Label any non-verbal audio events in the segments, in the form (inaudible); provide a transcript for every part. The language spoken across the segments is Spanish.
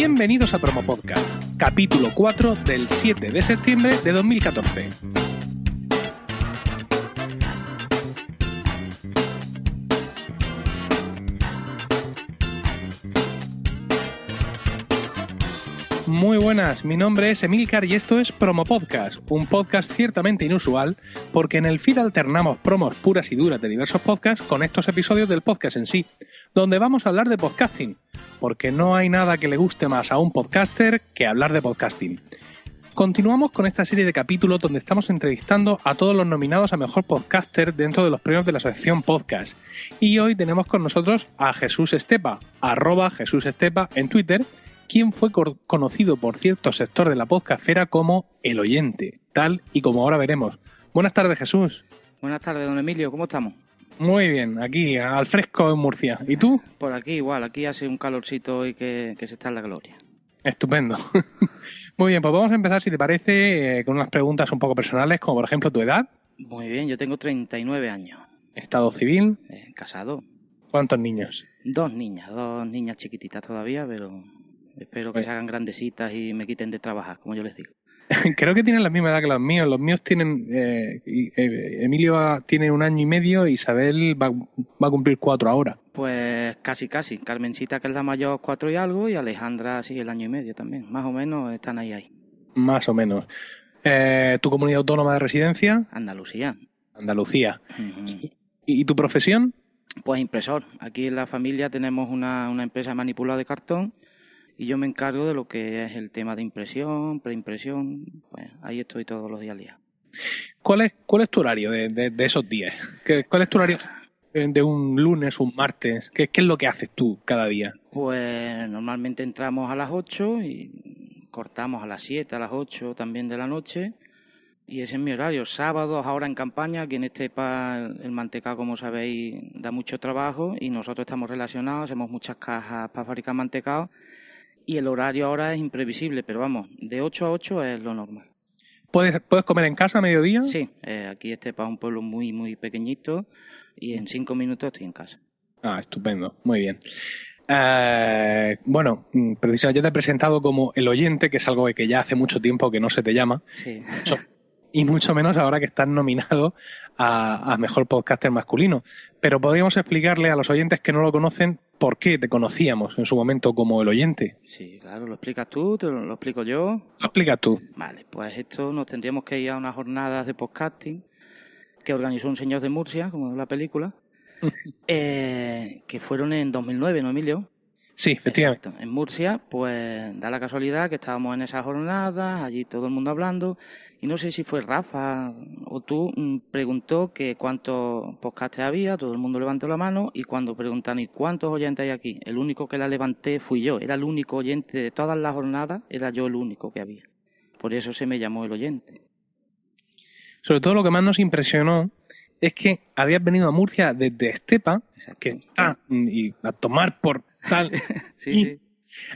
Bienvenidos a Promo Podcast, capítulo 4 del 7 de septiembre de 2014. Muy buenas, mi nombre es Emilcar y esto es Promo Podcast, un podcast ciertamente inusual porque en el feed alternamos promos puras y duras de diversos podcasts con estos episodios del podcast en sí, donde vamos a hablar de podcasting, porque no hay nada que le guste más a un podcaster que hablar de podcasting. Continuamos con esta serie de capítulos donde estamos entrevistando a todos los nominados a Mejor Podcaster dentro de los premios de la Asociación Podcast. Y hoy tenemos con nosotros a Jesús Estepa, arroba Jesús Estepa en Twitter, quien fue conocido por cierto sector de la podcastera como el oyente, tal y como ahora veremos. Buenas tardes, Jesús. Buenas tardes, don Emilio, ¿cómo estamos? Muy bien, aquí al fresco en Murcia. ¿Y tú? Por aquí igual, aquí hace un calorcito y que, se está en la gloria. Estupendo. (laughs) Muy bien, pues vamos a empezar, si te parece, eh, con unas preguntas un poco personales, como por ejemplo tu edad. Muy bien, yo tengo 39 años. ¿Estado civil? Eh, casado. ¿Cuántos niños? Dos niñas, dos niñas chiquititas todavía, pero Espero que se hagan grandecitas y me quiten de trabajar, como yo les digo. (laughs) Creo que tienen la misma edad que los míos. Los míos tienen. Eh, eh, Emilio tiene un año y medio y Isabel va, a cumplir cuatro ahora. Pues casi, casi. Carmencita, que es la mayor, cuatro y algo, y Alejandra, sí, el año y medio también. Más o menos están ahí, ahí. Más o menos. Eh, ¿Tu comunidad autónoma de residencia? Andalucía. Andalucía. ¿Y, tu profesión? Pues impresor. Aquí en la familia tenemos una, una empresa manipulada de cartón y yo me encargo de lo que es el tema de impresión, preimpresión, pues ahí estoy todos los días al día. ¿Cuál es, cuál es tu horario de, esos días? ¿Cuál es tu horario de un lunes, un martes? ¿Qué, ¿Qué, es lo que haces tú cada día? Pues normalmente entramos a las 8 y cortamos a las 7, a las 8 también de la noche. Y ese es mi horario. Sábados ahora en campaña, aquí en Estepa el mantecado, como sabéis, da mucho trabajo y nosotros estamos relacionados, hacemos muchas cajas para fabricar mantecado y el horario ahora es imprevisible, pero vamos, de 8 a 8 es lo normal. ¿Puedes, ¿puedes comer en casa a mediodía? Sí, eh, aquí este es un pueblo muy, muy pequeñito y en cinco minutos estoy en casa. Ah, estupendo, muy bien. Eh, bueno, mm, precisamente yo te he presentado como el oyente, que es algo que ya hace mucho tiempo que no se te llama. Sí. (laughs) y mucho menos ahora que estás nominado a, a, Mejor Podcaster Masculino. Pero podríamos explicarle a los oyentes que no lo conocen por qué te conocíamos en su momento como el oyente. Sí, claro, ¿lo explicas tú? ¿Te lo, explico yo? Lo explicas tú. Vale, pues esto nos tendríamos que ir a unas jornadas de podcasting que organizó un señor de Murcia, como en la película, (laughs) eh, que fueron en 2009, ¿no, Emilio? Sí, efectivamente. En Murcia, pues da la casualidad que estábamos en esas jornadas, allí todo el mundo hablando, y no sé si fue Rafa o tú, mm, preguntó que cuántos podcasts había, todo el mundo levantó la mano, y cuando preguntaron, ¿y cuántos oyentes hay aquí? El único que la levanté fui yo, era el único oyente de todas las jornadas, era yo el único que había. Por eso se me llamó el oyente. Sobre todo lo que más nos impresionó es que habías venido a Murcia desde Estepa, que está y a tomar por tal. (laughs) sí, sí.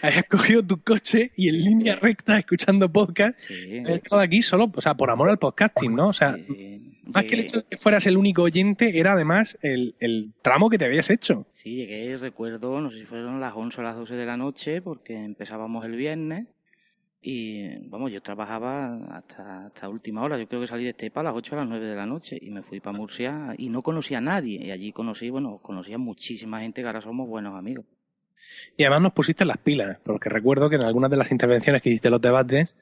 Habías cogido tu coche y en línea recta escuchando podcast. Sí. estado aquí solo, o sea, por amor al podcasting, ¿no? O sea, más que el hecho de que fueras el único oyente, era además el, el, tramo que te habías hecho. Sí, llegué, recuerdo, no sé si fueron las 11 o las 12 de la noche, porque empezábamos el viernes. Y vamos, yo trabajaba hasta, hasta última hora. Yo creo que salí de Estepa a las 8 o las 9 de la noche y me fui para Murcia y no conocía a nadie. Y allí conocí, bueno, conocía muchísima gente que ahora somos buenos amigos. Y además nos pusiste las pilas, porque recuerdo que en algunas de las intervenciones que hiciste en los debates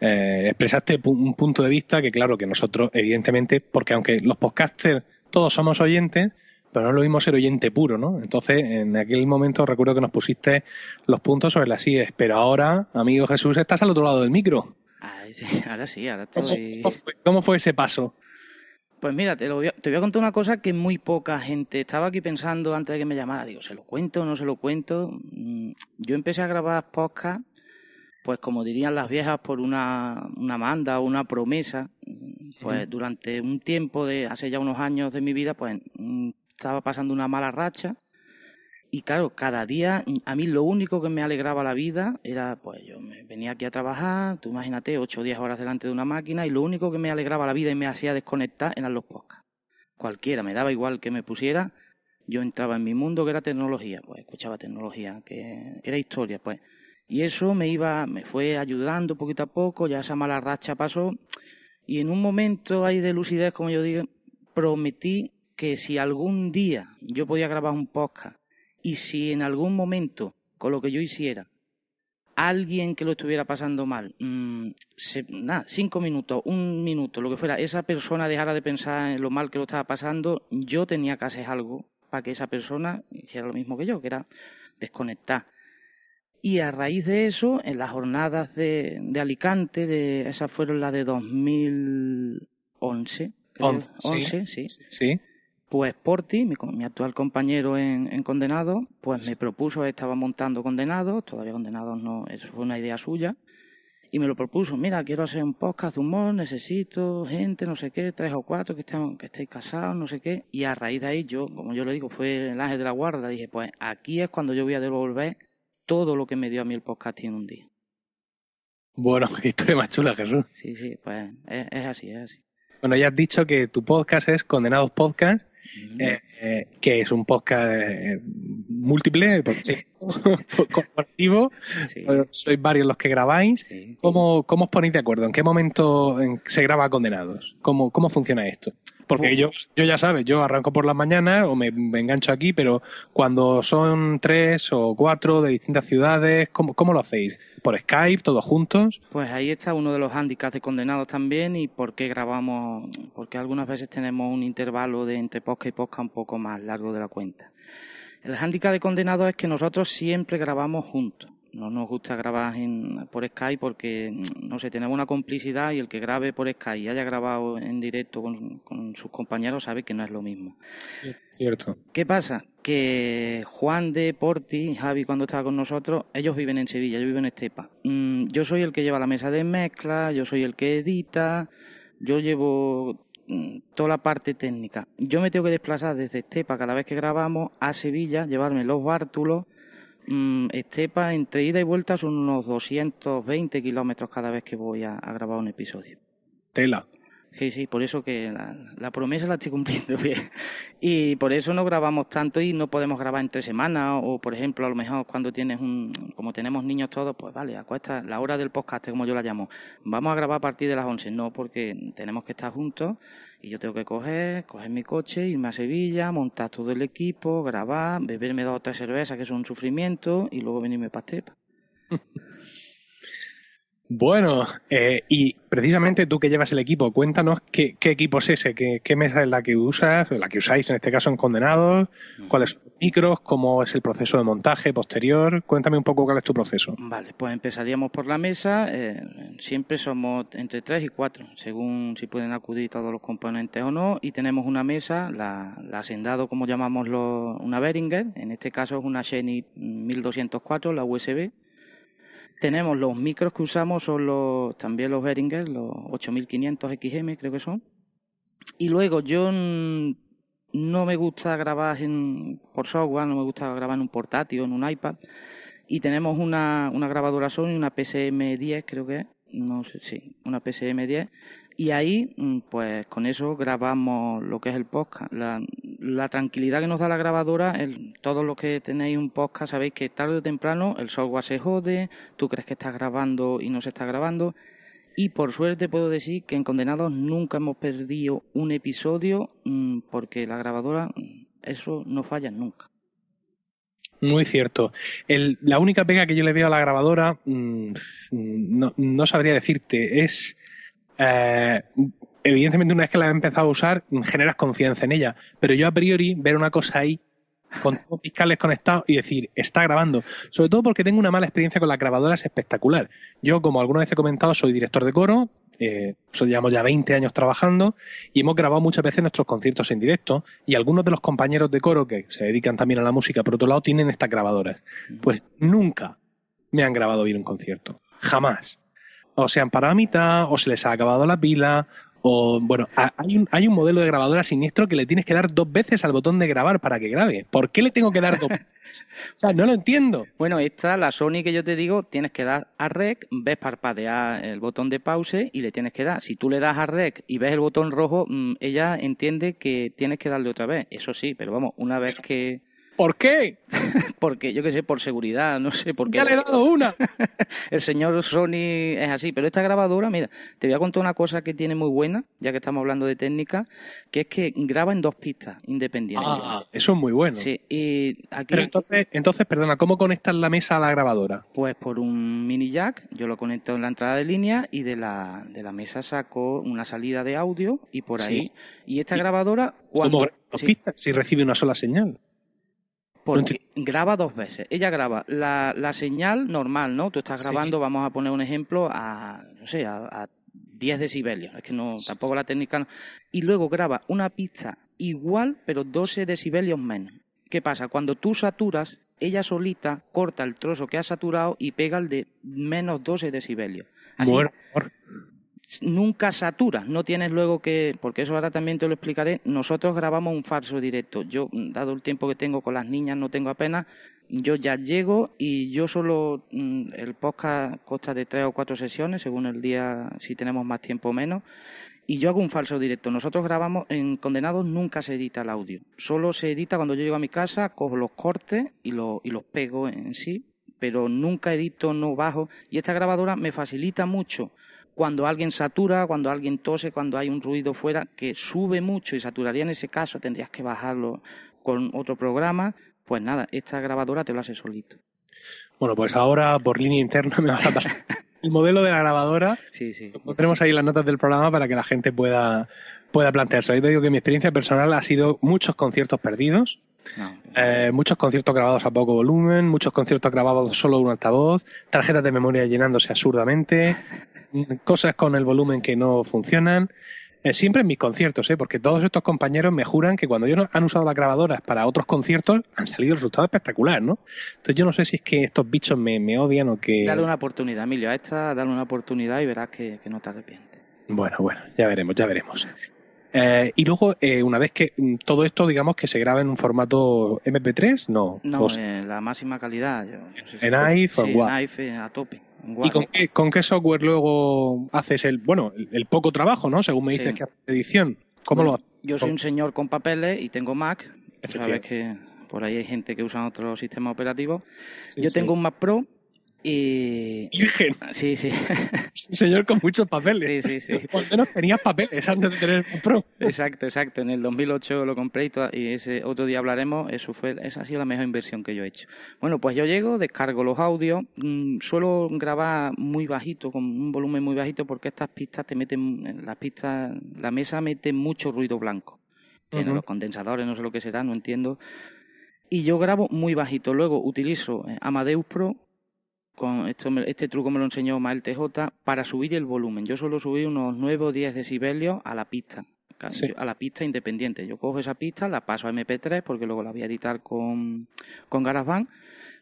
eh, expresaste un punto de vista que, claro, que nosotros, evidentemente, porque aunque los podcasters todos somos oyentes, pero no lo mismo ser oyente puro, ¿no? Entonces, en aquel momento recuerdo que nos pusiste los puntos sobre las IES, pero ahora, amigo Jesús, estás al otro lado del micro. ahora sí, ahora estoy... ¿Cómo fue, ese paso? Pues mira, te, voy a, te voy a contar una cosa que muy poca gente estaba aquí pensando antes de que me llamara. Digo, ¿se lo cuento o no se lo cuento? Mm, yo empecé a grabar podcast, pues como dirían las viejas, por una, una manda o una promesa. Pues durante un tiempo, de hace ya unos años de mi vida, pues mm, estaba pasando una mala racha. Y claro, cada día, a mí lo único que me alegraba la vida era, pues yo me venía aquí a trabajar, tú imagínate, ocho o diez horas delante de una máquina, y lo único que me alegraba la vida y me hacía desconectar eran los podcasts. Cualquiera, me daba igual que me pusiera, yo entraba en mi mundo que era tecnología, pues escuchaba tecnología, que era historia, pues. Y eso me iba, me fue ayudando poquito a poco, ya esa mala racha pasó. Y en un momento ahí de lucidez, como yo digo, prometí que si algún día yo podía grabar un podcast y si en algún momento, con lo que yo hiciera, alguien que lo estuviera pasando mal, mmm, nada, cinco minutos, un minuto, lo que fuera, esa persona dejara de pensar en lo mal que lo estaba pasando, yo tenía que hacer algo para que esa persona hiciera lo mismo que yo, que era desconectar. Y a raíz de eso, en las jornadas de, de Alicante, de, esas fueron las de 2011. 11, sí. sí. Pues Porti, mi, mi actual compañero en, en, Condenado, pues me propuso, estaba montando Condenados, todavía Condenados no, eso fue una idea suya, y me lo propuso, mira, quiero hacer un podcast de humor, necesito gente, no sé qué, tres o cuatro que, estén, que estéis casados, no sé qué, y a raíz de ahí yo, como yo le digo, fue el ángel de la guarda, dije, pues aquí es cuando yo voy a devolver todo lo que me dio a mí el podcast en un día. Bueno, (laughs) qué historia más chula, Jesús. Sí, sí, pues es, es así, es así. Bueno, ya has dicho que tu podcast es Condenados Podcast eh, eh, que es un podcast eh, múltiple, sí, (laughs) corporativo. Sí. Sois varios los que grabáis. Sí. ¿Cómo, ¿Cómo, os ponéis de acuerdo? ¿En qué momento se graba Condenados? ¿Cómo, cómo funciona esto? Porque yo, yo ya sabes, yo arranco por las mañanas o me, me, engancho aquí, pero cuando son tres o cuatro de distintas ciudades, ¿cómo, cómo lo hacéis? ¿Por Skype, todos juntos? Pues ahí está uno de los handicaps de condenados también y por qué grabamos, porque algunas veces tenemos un intervalo de entre podcast y podcast un poco más largo de la cuenta. El handicap de condenados es que nosotros siempre grabamos juntos no nos gusta grabar en, por Skype porque, no sé, tenemos una complicidad y el que grabe por Skype y haya grabado en directo con, con sus compañeros sabe que no es lo mismo. Sí, cierto. ¿Qué pasa? Que Juan de Porti, Javi cuando estaba con nosotros, ellos viven en Sevilla, yo vivo en Estepa. Mm, yo soy el que lleva la mesa de mezcla, yo soy el que edita, yo llevo mm, toda la parte técnica. Yo me tengo que desplazar desde Estepa cada vez que grabamos a Sevilla, llevarme los bártulos Mm, Estepa, entre ida y vuelta, son unos 220 kilómetros cada vez que voy a, a, grabar un episodio. Tela. Sí, sí, por eso que la, promesa la estoy cumpliendo (laughs) bien. Y por eso no grabamos tanto y no podemos grabar entre semanas. O, por ejemplo, a lo mejor cuando tienes un. Como tenemos niños todos, pues vale, acuesta la hora del podcast, como yo la llamo. Vamos a grabar a partir de las 11. No, porque tenemos que estar juntos y yo tengo que coger, coger mi coche, irme a Sevilla, montar todo el equipo, grabar, beberme dos o tres cervezas, que es un sufrimiento, y luego venirme para Estepa. (laughs) Bueno, eh, y precisamente tú que llevas el equipo, cuéntanos qué, qué equipo es ese, qué, qué, mesa es la que usas, la que usáis en este caso en Condenados, cuáles son los micros, cómo es el proceso de montaje posterior. Cuéntame un poco cuál es tu proceso. Vale, pues empezaríamos por la mesa. Eh, siempre somos entre tres y cuatro, según si pueden acudir todos los componentes o no. Y tenemos una mesa, la, la Sendado, como llamamos lo, una Behringer, en este caso es una Shenny 1204, la USB tenemos los micros que usamos, son los, también los Behringer, los 8500 XM creo que son. Y luego yo no me gusta grabar en, por software, no me gusta grabar en un portátil, en un iPad. Y tenemos una, una grabadora Sony, una PSM10 creo que es, no sé, sí, una PSM10 y ahí, mm, pues con eso grabamos lo que es el podcast. La, tranquilidad que nos da la grabadora, el, todos los que tenéis un podcast sabéis que tarde o temprano el software se jode, tú crees que estás grabando y no se está grabando. Y por suerte puedo decir que en Condenados nunca hemos perdido un episodio mmm, porque la grabadora, mm, eso no falla nunca. Muy cierto. La única pega que yo le veo a la grabadora, no, no sabría decirte, es eh, evidentemente una vez que la has empezado a usar, generas confianza en ella. Pero yo a priori, ver una cosa ahí con todos mis cables conectados y decir, está grabando. Sobre todo porque tengo una mala experiencia con las grabadoras espectacular. Yo, como alguna vez he comentado, soy director de coro, eh, llevamos ya 20 años trabajando y hemos grabado muchas veces nuestros conciertos en directo y algunos de los compañeros de coro que se dedican también a la música, por otro lado, tienen estas grabadoras. Pues nunca me han grabado bien un concierto. Jamás o se han parado a mitad, o se les ha acabado la pila, o bueno, hay un, hay un modelo de grabadora siniestro que le tienes que dar dos veces al botón de grabar para que grabe. ¿Por qué le tengo que dar dos veces? O sea, no lo entiendo. Bueno, esta, la Sony que yo te digo, tienes que dar a rec, ves parpadear el botón de pause y le tienes que dar. Si tú le das a rec y ves el botón rojo, ella entiende que tienes que darle otra vez. Eso sí, pero vamos, una vez que ¿Por qué? (laughs) Porque, yo qué sé, por seguridad, no sé por qué. Ya le he dado una. (laughs) El señor Sony es así, pero esta grabadora, mira, te voy a contar una cosa que tiene muy buena, ya que estamos hablando de técnica, que es que graba en dos pistas independientes. Ah, eso es muy bueno. Sí, y aquí... Pero entonces, entonces, perdona, ¿cómo conectas la mesa a la grabadora? Pues por un mini jack, yo lo conecto en la entrada de línea y de la, de la mesa saco una salida de audio y por ahí. Sí. Y esta grabadora... ¿Cómo cuando- grabas dos sí, pistas si recibe una sola señal? Porque graba dos veces. Ella graba la, la señal normal, ¿no? Tú estás Sí. grabando, vamos a poner un ejemplo, a, no sé, a, a 10 decibelios. Es que no, Sí. tampoco la técnica. no- Y luego graba una pista igual, pero 12 decibelios menos. ¿Qué pasa? Cuando tú saturas, ella solita corta el trozo que ha saturado y pega el de menos 12 decibelios. Así, Bueno. Nunca saturas, no tienes luego que, porque eso ahora también te lo explicaré, nosotros grabamos un falso directo. Yo, dado el tiempo que tengo con las niñas, no tengo apenas, yo ya llego y yo solo, mm, el podcast consta de tres o cuatro sesiones, según el día, si tenemos más tiempo o menos, y yo hago un falso directo. Nosotros grabamos, en Condenados nunca se edita el audio, solo se edita cuando yo llego a mi casa, cojo los cortes y, lo- y los pego en sí, pero nunca edito, no bajo, y esta grabadora me facilita mucho cuando alguien satura, cuando alguien tose, cuando hay un ruido fuera que sube mucho y saturaría en ese caso, tendrías que bajarlo con otro programa, pues nada, esta grabadora te lo hace solito. Bueno, pues ahora por línea interna (laughs) me vas a pasar el modelo de la grabadora. Sí, sí. Pondremos ahí las notas del programa para que la gente pueda, pueda plantearse. Yo te digo que mi experiencia personal ha sido muchos conciertos perdidos, No, eh, muchos conciertos grabados a poco volumen, muchos conciertos grabados solo un altavoz, tarjetas de memoria llenándose absurdamente, cosas con el volumen que no funcionan. Eh, siempre en mis conciertos, ¿eh? porque todos estos compañeros me juran que cuando ellos han usado las grabadoras para otros conciertos han salido el resultado espectacular, ¿no? Entonces yo no sé si es que estos bichos me, me odian o que... Dale una oportunidad, Emilio, a esta dale una oportunidad y verás que, que no te arrepientes. Bueno, bueno, ya veremos, ya veremos. Eh, y luego, eh, una vez que mm, todo esto, digamos, que se graba en un formato MP3, no. No, O sea, eh, la máxima calidad. Yo, no sé si- En iPhone, sí, a tope. ¿Y con qué, con qué software luego haces el, bueno, el, el poco trabajo, ¿no? Según me dices Sí. que haces edición. ¿Cómo Bueno, lo haces? Yo soy un señor con papeles y tengo Mac. Sabes que por ahí hay gente que usa otros sistemas operativos. Sí, yo sí. tengo un Mac Pro y... Virgen, Sí, sí. es un señor con muchos papeles. sí, sí, sí. O al menos tenías papeles antes de tener el Pro. Exacto, exacto. En el 2008 lo compré y, ese otro día hablaremos. Eso fue, esa ha sido la mejor inversión que yo he hecho. Bueno, pues yo llego, descargo los audios, mm, suelo grabar muy bajito, con un volumen muy bajito, porque estas pistas te meten, las pistas, la mesa mete mucho ruido blanco. Los condensadores, no sé lo que será, no entiendo. Y yo grabo muy bajito. Luego utilizo eh, Amadeus Pro. Con esto, me- este truco me lo enseñó Mael TJ para subir el volumen. Yo suelo subir unos 9 o 10 decibelios a la pista. Sí. A la pista independiente. Yo cojo esa pista, la paso a MP3 porque luego la voy a editar con, con GarageBand.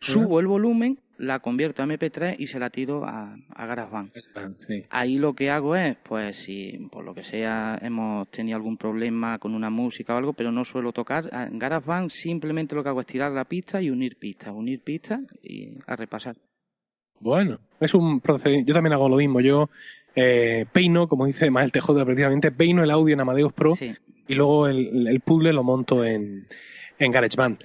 Subo el volumen, la convierto a MP3 y se la tiro a, a GarageBand. Sí. Ahí lo que hago es, pues si por lo que sea hemos tenido algún problema con una música o algo, pero no suelo tocar, en GarageBand simplemente lo que hago es tirar la pista y unir pistas, unir pistas y a repasar. Bueno, es un procedimiento. Yo también hago lo mismo. Yo eh, peino, como dice Mael TJ, precisamente, peino el audio en Amadeus Pro Sí. y luego el, el puzzle lo monto en, en GarageBand.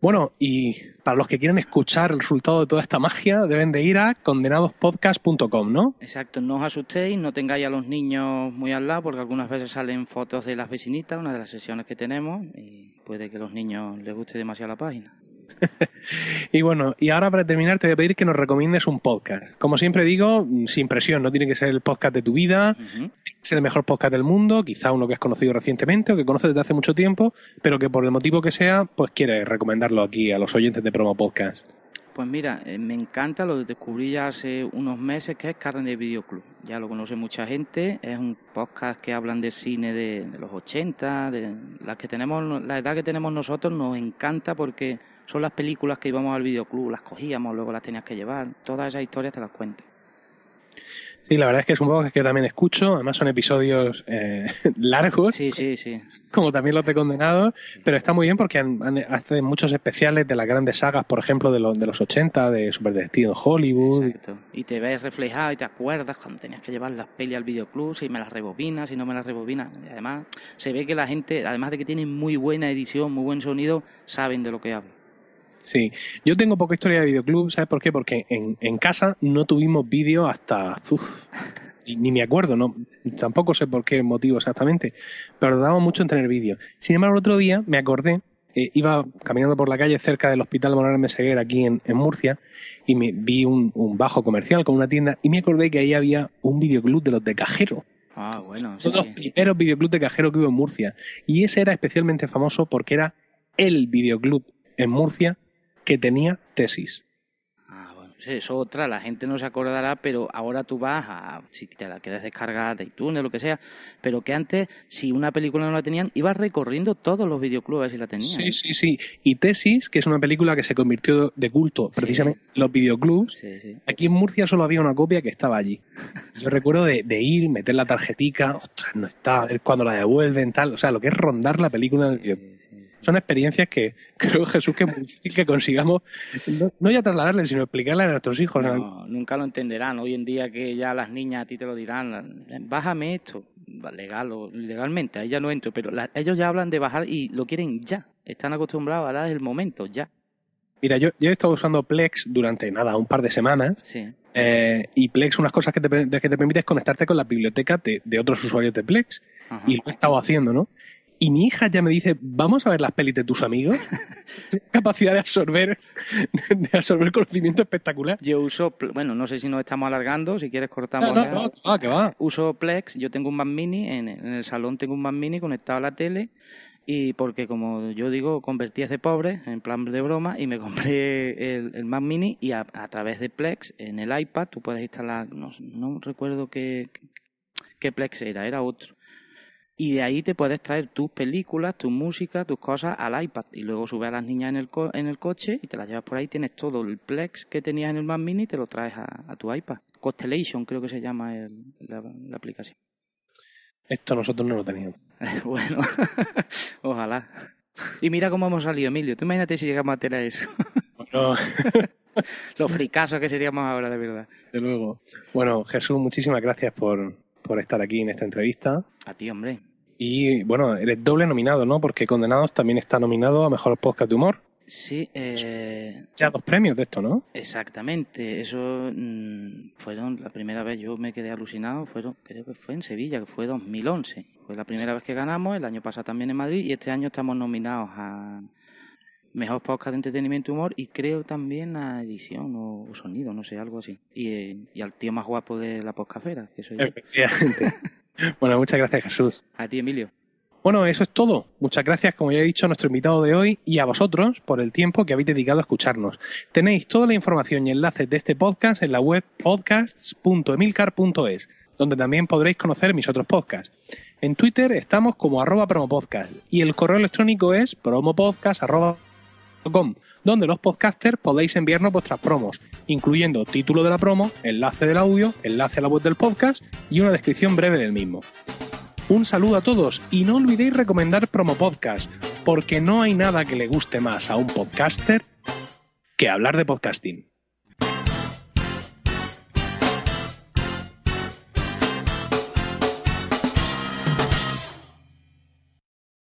Bueno, y para los que quieran escuchar el resultado de toda esta magia, deben de ir a condenadospodcast.com, ¿no? Exacto, no os asustéis, no tengáis a los niños muy al lado, porque algunas veces salen fotos de las vecinitas, una de las sesiones que tenemos, y puede que a los niños les guste demasiado la página. (laughs) Y bueno, y ahora para terminar te voy a pedir que nos recomiendes un podcast. Como siempre digo, sin presión, no tiene que ser el podcast de tu vida, Ujú. ser el mejor podcast del mundo, quizá uno que has conocido recientemente o que conoces desde hace mucho tiempo, pero que por el motivo que sea, pues quieres recomendarlo aquí a los oyentes de Promo Podcast. Pues mira, eh, me encanta, lo descubrí ya hace unos meses, que es Carne de Videoclub. Ya lo conoce mucha gente, es un podcast que hablan de cine de, de los 80, de las que tenemos, la edad que tenemos nosotros nos encanta porque son las películas que íbamos al videoclub, las cogíamos, luego las tenías que llevar, todas esas historias te las cuentan. Sí, la verdad es que es un podcast que yo también escucho, además son episodios eh, (laughs) largos, Sí, sí, sí. como también los de Condenados, pero está muy bien porque han, han- hacen muchos especiales de las grandes sagas, por ejemplo, de los, de los 80, de Super Detective en Hollywood. Exacto. Y te ves reflejado y te acuerdas cuando tenías que llevar las pelis al videoclub, si me las rebobinas, si no me las rebobinas. Y además, se ve que la gente, además de que tienen muy buena edición, muy buen sonido, saben de lo que hablan. Sí, yo tengo poca historia de videoclub, ¿sabes por qué? Porque en, en casa no tuvimos vídeo hasta... uf, ni, ni me acuerdo, no, tampoco sé por qué motivo exactamente, pero tardamos mucho en tener vídeo. Sin embargo, el otro día me acordé, eh, iba caminando por la calle cerca del Hospital Morales Meseguer aquí en, en Murcia y me vi un, un bajo comercial con una tienda y me acordé que ahí había un videoclub de los de cajero. Ah, bueno. Uno de los primeros videoclubs de cajero que hubo en Murcia. Y ese era especialmente famoso porque era el videoclub en Murcia que tenía tesis. Ah, bueno, sí, eso otra, la gente no se acordará, pero ahora tú vas a, si te la quieres descargar de iTunes, lo que sea, pero que antes, si una película no la tenían, ibas recorriendo todos los ver si la tenían. Sí, sí, sí. Y Tesis, que es una película que se convirtió de culto precisamente en los videoclubs, Sí, sí. aquí en Murcia solo había una copia que estaba allí. Yo recuerdo de, de ir, meter la tarjetica, ostras, no está, a ver cuándo la devuelven, tal. O sea, lo que es rondar la película en el videoclub. Son experiencias que (laughs) creo, Jesús, que es muy difícil que consigamos, no, no ya trasladarle, sino explicarle a nuestros hijos. ¿no? No, nunca lo entenderán. Hoy en día que ya las niñas a ti te lo dirán, bájame esto, legal o legalmente, ahí ya no entro, pero la- ellos ya hablan de bajar y lo quieren ya. Están acostumbrados, ahora es el momento, ya. Mira, yo, yo he estado usando Plex durante nada, un par de semanas. Sí. eh, y Plex, unas cosas que te, que te permite es conectarte con la biblioteca de, de otros usuarios de Plex. Ajá. Y lo he estado haciendo, ¿no? Y mi hija ya me dice, vamos a ver las pelis de tus amigos. (laughs) Capacidad de absorber, de absorber conocimiento espectacular. Yo uso, bueno, no sé si nos estamos alargando, si quieres cortamos. No, no, no, que va, que va. Uso Plex, yo tengo un Mac Mini, en, en el salón tengo un Mac Mini conectado a la tele y porque como yo digo, convertí de pobre, en plan de broma, y me compré el, el Mac Mini y a, a través de Plex en el iPad tú puedes instalar, no, no recuerdo qué, qué Plex era, era otro. Y de ahí te puedes traer tus películas, tu música, tus cosas al iPad. Y luego subes a las niñas en el, co- en el coche y te las llevas por ahí. Tienes todo el Plex que tenías en el Mac Mini y te lo traes a, a tu iPad. Constellation creo que se llama el- la, la aplicación. Esto nosotros no lo teníamos. (laughs) bueno, (laughs) ojalá. Y mira cómo hemos salido, Emilio. Tú imagínate si llegamos a tener eso. (laughs) Bueno, Los fricasos que seríamos ahora, de verdad. de luego. Bueno, Jesús, muchísimas gracias por, por estar aquí en esta entrevista. A ti, hombre. Y bueno, eres doble nominado, ¿no? Porque Condenados también está nominado a Mejor Podcast de Humor. Sí, eh, Ya dos premios de esto, ¿no? Exactamente, eso mm, fueron la primera vez, yo me quedé alucinado, fueron, creo que fue en Sevilla, que fue 2011. Fue la primera vez que ganamos, el año pasado también en Madrid y este año estamos nominados a Mejor Podcast de Entretenimiento y Humor y creo también a edición o, o sonido, no sé, algo así. Y, eh, y al tío más guapo de la podcastfera, que soy yo. Efectivamente. (laughs) bueno, muchas gracias, Jesús. A ti, Emilio. Bueno, eso es todo. Muchas gracias, como ya he dicho, a nuestro invitado de hoy y a vosotros por el tiempo que habéis dedicado a escucharnos. Tenéis toda la información y enlaces de este podcast en la web podcasts.emilcar.es, donde también podréis conocer mis otros podcasts. En Twitter estamos como arroba promopodcast y el correo electrónico es promopodcast.com, donde los podcasters podéis enviarnos vuestras promos, incluyendo título de la promo, enlace del audio, enlace a la web del podcast y una descripción breve del mismo. Un saludo a todos y no olvidéis recomendar Promo Podcast, porque no hay nada que le guste más a un podcaster que hablar de podcasting.